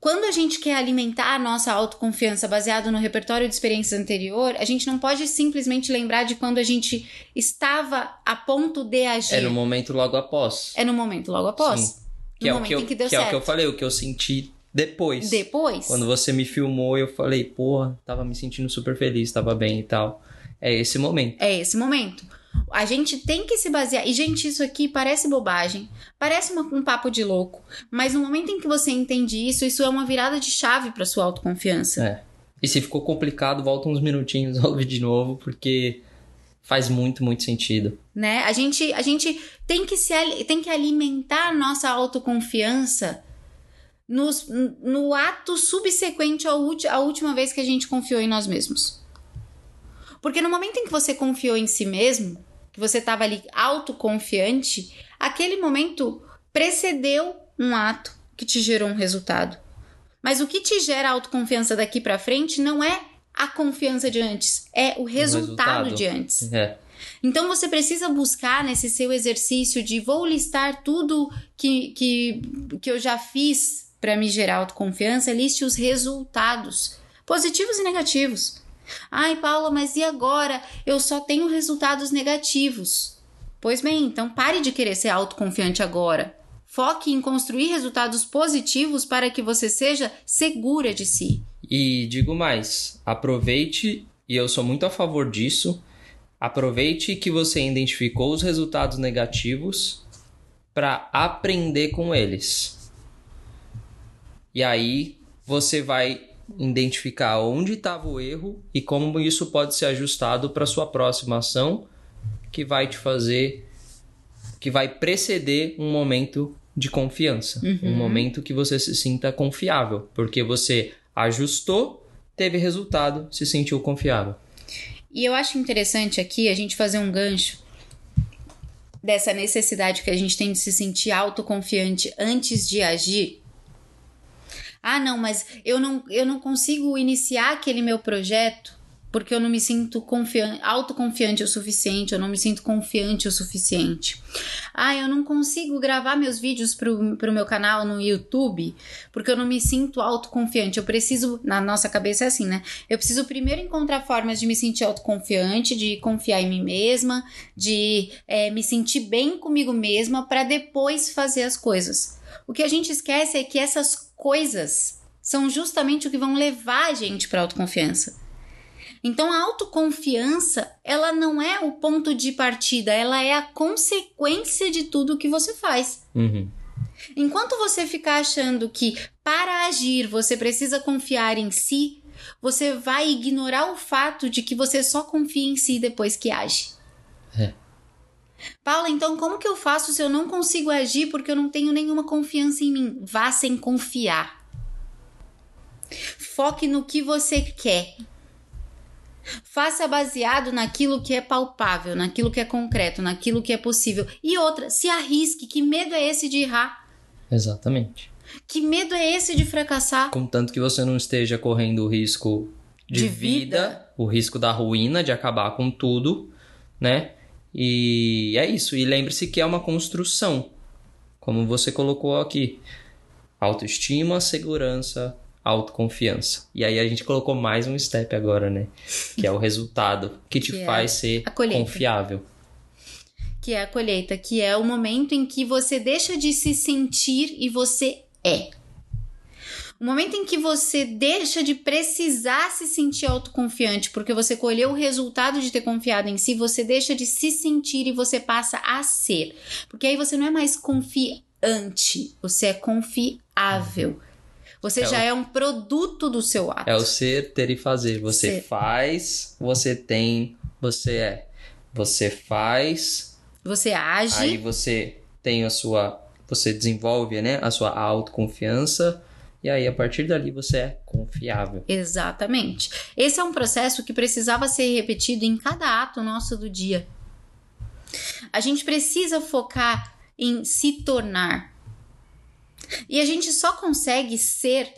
Quando a gente quer alimentar a nossa autoconfiança baseado no repertório de experiências anterior, a gente não pode simplesmente lembrar de quando a gente estava a ponto de agir. É no momento logo após. É no momento logo após. Sim. Que no é momento o que, eu, em que deu que certo. é o que eu falei, o que eu senti depois. Depois? Quando você me filmou, eu falei, porra, tava me sentindo super feliz, tava bem e tal. É esse momento. É esse momento. A gente tem que se basear. E, gente, isso aqui parece bobagem, parece uma, um papo de louco, mas no momento em que você entende isso, isso é uma virada de chave para sua autoconfiança. É. E se ficou complicado, volta uns minutinhos, ouve de novo, porque faz muito, muito sentido. Né? A gente, a gente tem, que se, tem que alimentar a nossa autoconfiança nos, no ato subsequente à, à última vez que a gente confiou em nós mesmos. Porque no momento em que você confiou em si mesmo, que você estava ali autoconfiante, aquele momento precedeu um ato que te gerou um resultado. Mas o que te gera autoconfiança daqui para frente não é a confiança de antes, é o resultado, resultado. de antes. É. Então você precisa buscar nesse seu exercício de vou listar tudo que, que, que eu já fiz para me gerar autoconfiança, liste os resultados, positivos e negativos. Ai, Paula, mas e agora? Eu só tenho resultados negativos. Pois bem, então pare de querer ser autoconfiante agora. Foque em construir resultados positivos para que você seja segura de si. E digo mais, aproveite, e eu sou muito a favor disso, aproveite que você identificou os resultados negativos para aprender com eles. E aí você vai identificar onde estava o erro e como isso pode ser ajustado para sua próxima ação, que vai te fazer, que vai preceder um momento de confiança, uhum. um momento que você se sinta confiável, porque você ajustou, teve resultado, se sentiu confiável. E eu acho interessante aqui a gente fazer um gancho dessa necessidade que a gente tem de se sentir autoconfiante antes de agir ah, não, mas eu não, eu não consigo iniciar aquele meu projeto porque eu não me sinto confiante, autoconfiante o suficiente, eu não me sinto confiante o suficiente. Ah, eu não consigo gravar meus vídeos pro, pro meu canal no YouTube porque eu não me sinto autoconfiante. Eu preciso, na nossa cabeça é assim, né? Eu preciso primeiro encontrar formas de me sentir autoconfiante, de confiar em mim mesma, de é, me sentir bem comigo mesma para depois fazer as coisas. O que a gente esquece é que essas coisas são justamente o que vão levar a gente para autoconfiança. Então a autoconfiança, ela não é o ponto de partida, ela é a consequência de tudo que você faz. Uhum. Enquanto você ficar achando que para agir você precisa confiar em si, você vai ignorar o fato de que você só confia em si depois que age. É. Paula, então como que eu faço se eu não consigo agir porque eu não tenho nenhuma confiança em mim? Vá sem confiar. Foque no que você quer. Faça baseado naquilo que é palpável, naquilo que é concreto, naquilo que é possível. E outra, se arrisque. Que medo é esse de errar? Exatamente. Que medo é esse de fracassar? Contanto que você não esteja correndo o risco de, de vida, vida, o risco da ruína, de acabar com tudo, né? E é isso. E lembre-se que é uma construção, como você colocou aqui: autoestima, segurança, autoconfiança. E aí a gente colocou mais um step agora, né? Que é o resultado que te que é faz ser confiável. Que é a colheita, que é o momento em que você deixa de se sentir e você é. O momento em que você deixa de precisar se sentir autoconfiante porque você colheu o resultado de ter confiado em si, você deixa de se sentir e você passa a ser. Porque aí você não é mais confiante, você é confiável. Você é já o... é um produto do seu ato. É o ser, ter e fazer. Você ser. faz, você tem, você é. Você faz. Você age. Aí você tem a sua. Você desenvolve né, a sua autoconfiança e aí, a partir dali, você é confiável. Exatamente. Esse é um processo que precisava ser repetido em cada ato nosso do dia. A gente precisa focar em se tornar. E a gente só consegue ser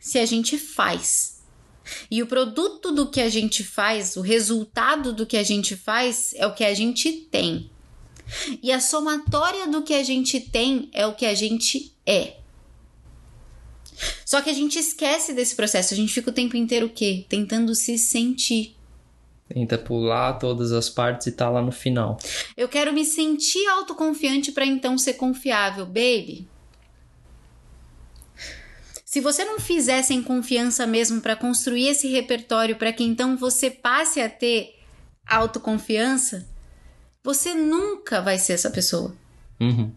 se a gente faz. E o produto do que a gente faz, o resultado do que a gente faz é o que a gente tem. E a somatória do que a gente tem é o que a gente é. Só que a gente esquece desse processo, a gente fica o tempo inteiro o quê? Tentando se sentir. Tenta pular todas as partes e tá lá no final. Eu quero me sentir autoconfiante para então ser confiável, baby. Se você não fizer sem confiança mesmo para construir esse repertório para que então você passe a ter autoconfiança, você nunca vai ser essa pessoa. Uhum.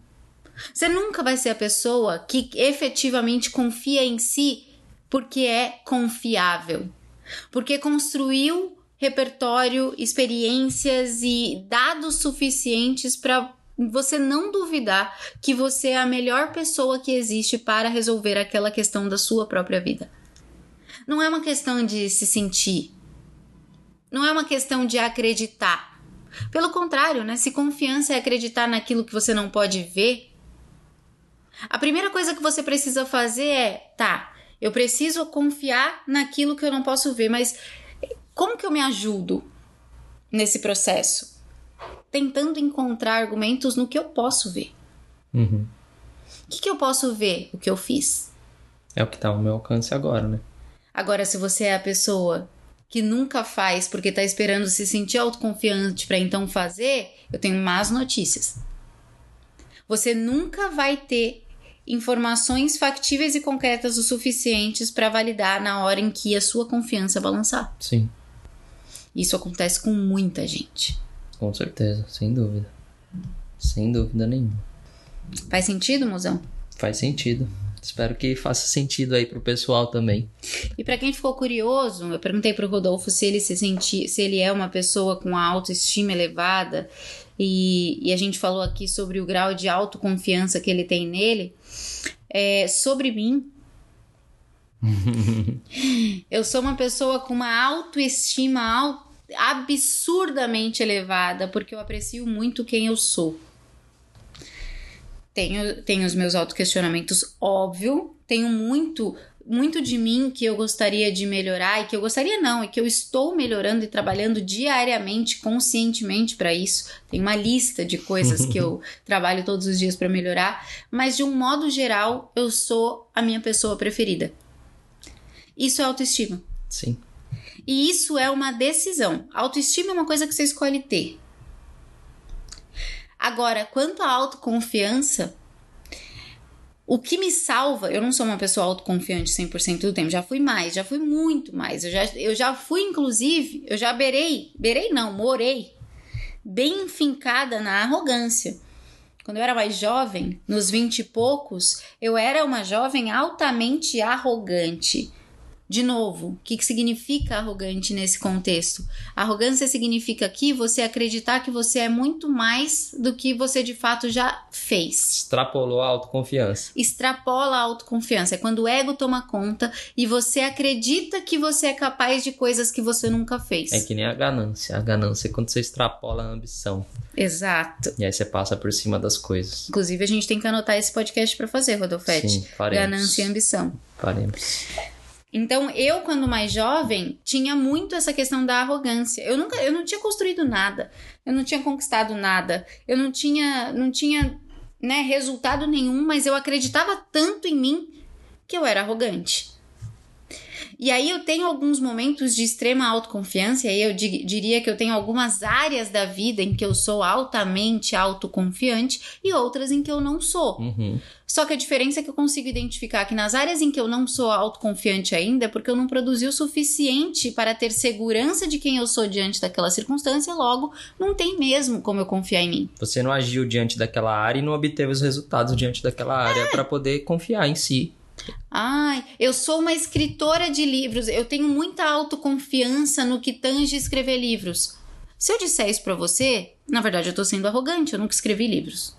Você nunca vai ser a pessoa que efetivamente confia em si porque é confiável, porque construiu repertório, experiências e dados suficientes para você não duvidar que você é a melhor pessoa que existe para resolver aquela questão da sua própria vida. Não é uma questão de se sentir, não é uma questão de acreditar. Pelo contrário, né? Se confiança é acreditar naquilo que você não pode ver, a primeira coisa que você precisa fazer é, tá, eu preciso confiar naquilo que eu não posso ver, mas como que eu me ajudo? nesse processo? Tentando encontrar argumentos no que eu posso ver. Uhum. O que, que eu posso ver? O que eu fiz. É o que tá ao meu alcance agora, né? Agora, se você é a pessoa que nunca faz porque tá esperando se sentir autoconfiante para então fazer, eu tenho más notícias. Você nunca vai ter informações factíveis e concretas o suficientes para validar na hora em que a sua confiança balançar. Sim, Isso acontece com muita gente. com certeza, sem dúvida. Sem dúvida nenhuma. Faz sentido, mozão? Faz sentido. Espero que faça sentido aí pro pessoal também. E para quem ficou curioso, eu perguntei pro Rodolfo se ele se sentir, se ele é uma pessoa com autoestima elevada e, e a gente falou aqui sobre o grau de autoconfiança que ele tem nele. É, sobre mim, eu sou uma pessoa com uma autoestima absurdamente elevada porque eu aprecio muito quem eu sou. Tenho, tenho os meus autoquestionamentos, óbvio. Tenho muito, muito de mim que eu gostaria de melhorar e que eu gostaria não, e que eu estou melhorando e trabalhando diariamente, conscientemente para isso. Tem uma lista de coisas que eu trabalho todos os dias para melhorar, mas de um modo geral, eu sou a minha pessoa preferida. Isso é autoestima. Sim. E isso é uma decisão. Autoestima é uma coisa que você escolhe ter. Agora, quanto à autoconfiança, o que me salva, eu não sou uma pessoa autoconfiante 100% do tempo, já fui mais, já fui muito mais. Eu já, eu já fui, inclusive, eu já beirei, beirei não, morei, bem enfincada na arrogância. Quando eu era mais jovem, nos 20 e poucos, eu era uma jovem altamente arrogante. De novo, o que, que significa arrogante nesse contexto? Arrogância significa que você acreditar que você é muito mais do que você de fato já fez. Extrapolou a autoconfiança. Extrapola a autoconfiança. É quando o ego toma conta e você acredita que você é capaz de coisas que você nunca fez. É que nem a ganância. A ganância é quando você extrapola a ambição. Exato. E aí você passa por cima das coisas. Inclusive, a gente tem que anotar esse podcast para fazer, Rodolfete. Sim, faremos. Ganância e ambição. Faremos. Então, eu, quando mais jovem, tinha muito essa questão da arrogância. Eu nunca, eu não tinha construído nada. Eu não tinha conquistado nada. Eu não tinha, não tinha, né, resultado nenhum, mas eu acreditava tanto em mim que eu era arrogante. E aí eu tenho alguns momentos de extrema autoconfiança, e aí eu di- diria que eu tenho algumas áreas da vida em que eu sou altamente autoconfiante e outras em que eu não sou. Uhum. Só que a diferença é que eu consigo identificar que nas áreas em que eu não sou autoconfiante ainda é porque eu não produzi o suficiente para ter segurança de quem eu sou diante daquela circunstância, logo não tem mesmo como eu confiar em mim. Você não agiu diante daquela área e não obteve os resultados diante daquela área para poder confiar em si. Ai, eu sou uma escritora de livros, eu tenho muita autoconfiança no que tange escrever livros. Se eu disser isso pra você, na verdade eu tô sendo arrogante, eu nunca escrevi livros.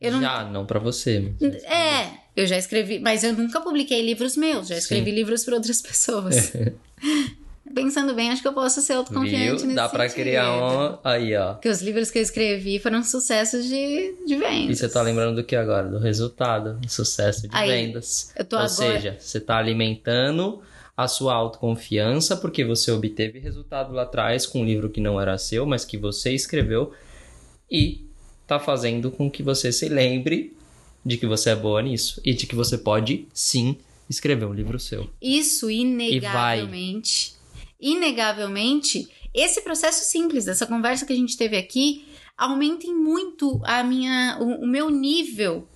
Eu não Já, não para você. É, eu já escrevi, mas eu nunca publiquei livros meus, já escrevi Sim. livros para outras pessoas. Pensando bem, acho que eu posso ser autoconfiante Viu? nesse Dá pra sentido. criar um. Aí, ó. Porque os livros que eu escrevi foram sucessos de, de vendas. E você tá lembrando do que agora? Do resultado, do sucesso de Aí, vendas. eu tô Ou agora- seja, você tá alimentando a sua autoconfiança porque você obteve resultado lá atrás com um livro que não era seu, mas que você escreveu e tá fazendo com que você se lembre de que você é boa nisso e de que você pode sim escrever um livro seu. Isso, inegavelmente. Inegavelmente, esse processo simples dessa conversa que a gente teve aqui aumenta em muito a minha, o, o meu nível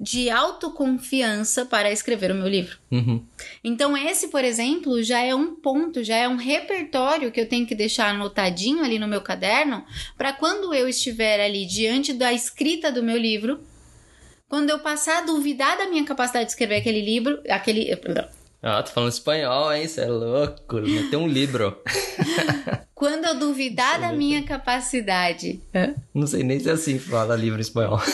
de autoconfiança para escrever o meu livro. Uhum. Então, esse, por exemplo, já é um ponto, já é um repertório que eu tenho que deixar anotadinho ali no meu caderno, para quando eu estiver ali diante da escrita do meu livro, quando eu passar a duvidar da minha capacidade de escrever aquele livro, aquele. Ah, tô falando espanhol, hein? Você é louco. Tem um livro. Quando eu duvidar da minha capacidade. Não sei nem se é assim fala livro em espanhol.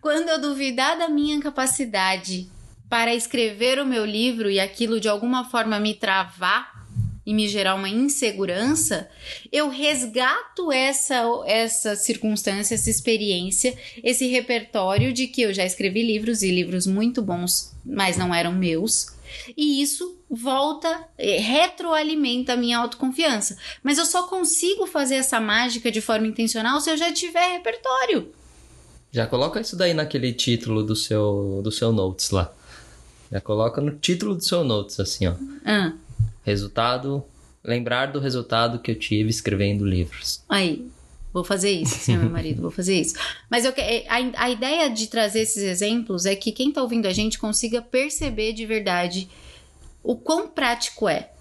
Quando eu duvidar da minha capacidade para escrever o meu livro e aquilo de alguma forma me travar e me gerar uma insegurança, eu resgato essa essa circunstância, essa experiência, esse repertório de que eu já escrevi livros e livros muito bons, mas não eram meus. E isso volta, eh, retroalimenta a minha autoconfiança. Mas eu só consigo fazer essa mágica de forma intencional se eu já tiver repertório. Já coloca isso daí naquele título do seu, do seu notes lá. Já coloca no título do seu notes, assim, ó. Ah, Resultado. Lembrar do resultado que eu tive escrevendo livros. aí, vou fazer isso, senhor meu marido, vou fazer isso. Mas eu, eh, a, a ideia de trazer esses exemplos é que quem tá ouvindo a gente consiga perceber de verdade o quão prático é.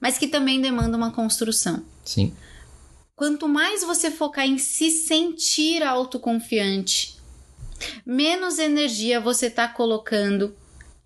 Mas que também demanda uma construção. Sim. Quanto mais você focar em se sentir autoconfiante, menos energia você está colocando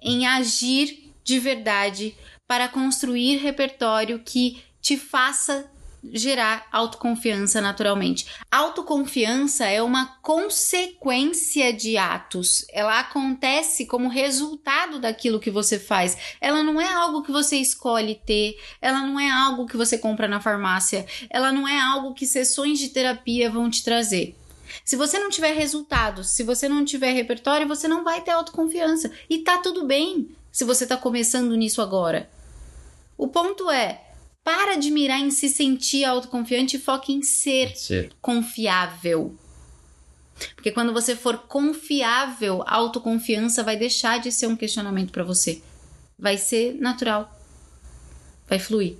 em agir de verdade para construir repertório que te faça gerar autoconfiança naturalmente. Autoconfiança é uma consequência de atos. Ela acontece como resultado daquilo que você faz. Ela não é algo que você escolhe ter, ela não é algo que você compra na farmácia, ela não é algo que sessões de terapia vão te trazer. Se você não tiver resultados, se você não tiver repertório, você não vai ter autoconfiança. E tá tudo bem se você tá começando nisso agora. O ponto é, para de mirar em se sentir autoconfiante e foque em ser Ser. confiável. Porque quando você for confiável, a autoconfiança vai deixar de ser um questionamento para você. Vai ser natural. Vai fluir.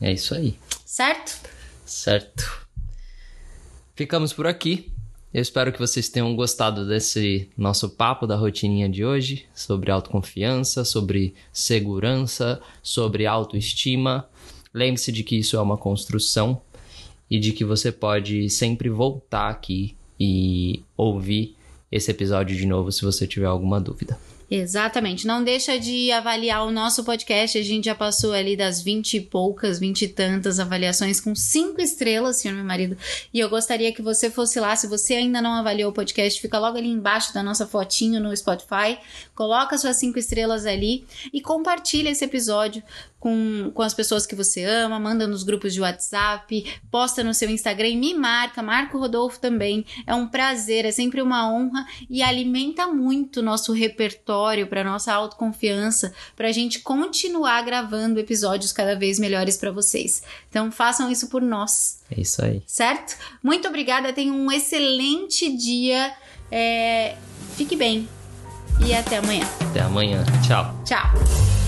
É isso aí. Certo? Certo. Ficamos por aqui. Eu espero que vocês tenham gostado desse nosso papo da rotininha de hoje sobre autoconfiança, sobre segurança, sobre autoestima. Lembre-se de que isso é uma construção e de que você pode sempre voltar aqui e ouvir esse episódio de novo se você tiver alguma dúvida. Exatamente. Não deixa de avaliar o nosso podcast. A gente já passou ali das 20 e poucas, 20 e tantas avaliações com cinco estrelas, senhor meu marido. E eu gostaria que você fosse lá. Se você ainda não avaliou o podcast, fica logo ali embaixo da nossa fotinho no Spotify. Coloca suas cinco estrelas ali e compartilha esse episódio com, com as pessoas que você ama, manda nos grupos de WhatsApp, posta no seu Instagram e me marca, marca o Rodolfo também. É um prazer, é sempre uma honra e alimenta muito o nosso repertório para nossa autoconfiança, para a gente continuar gravando episódios cada vez melhores para vocês. Então façam isso por nós, É isso aí. certo? Muito obrigada, tenham um excelente dia, é, fique bem e até amanhã. Até amanhã. Tchau. Tchau!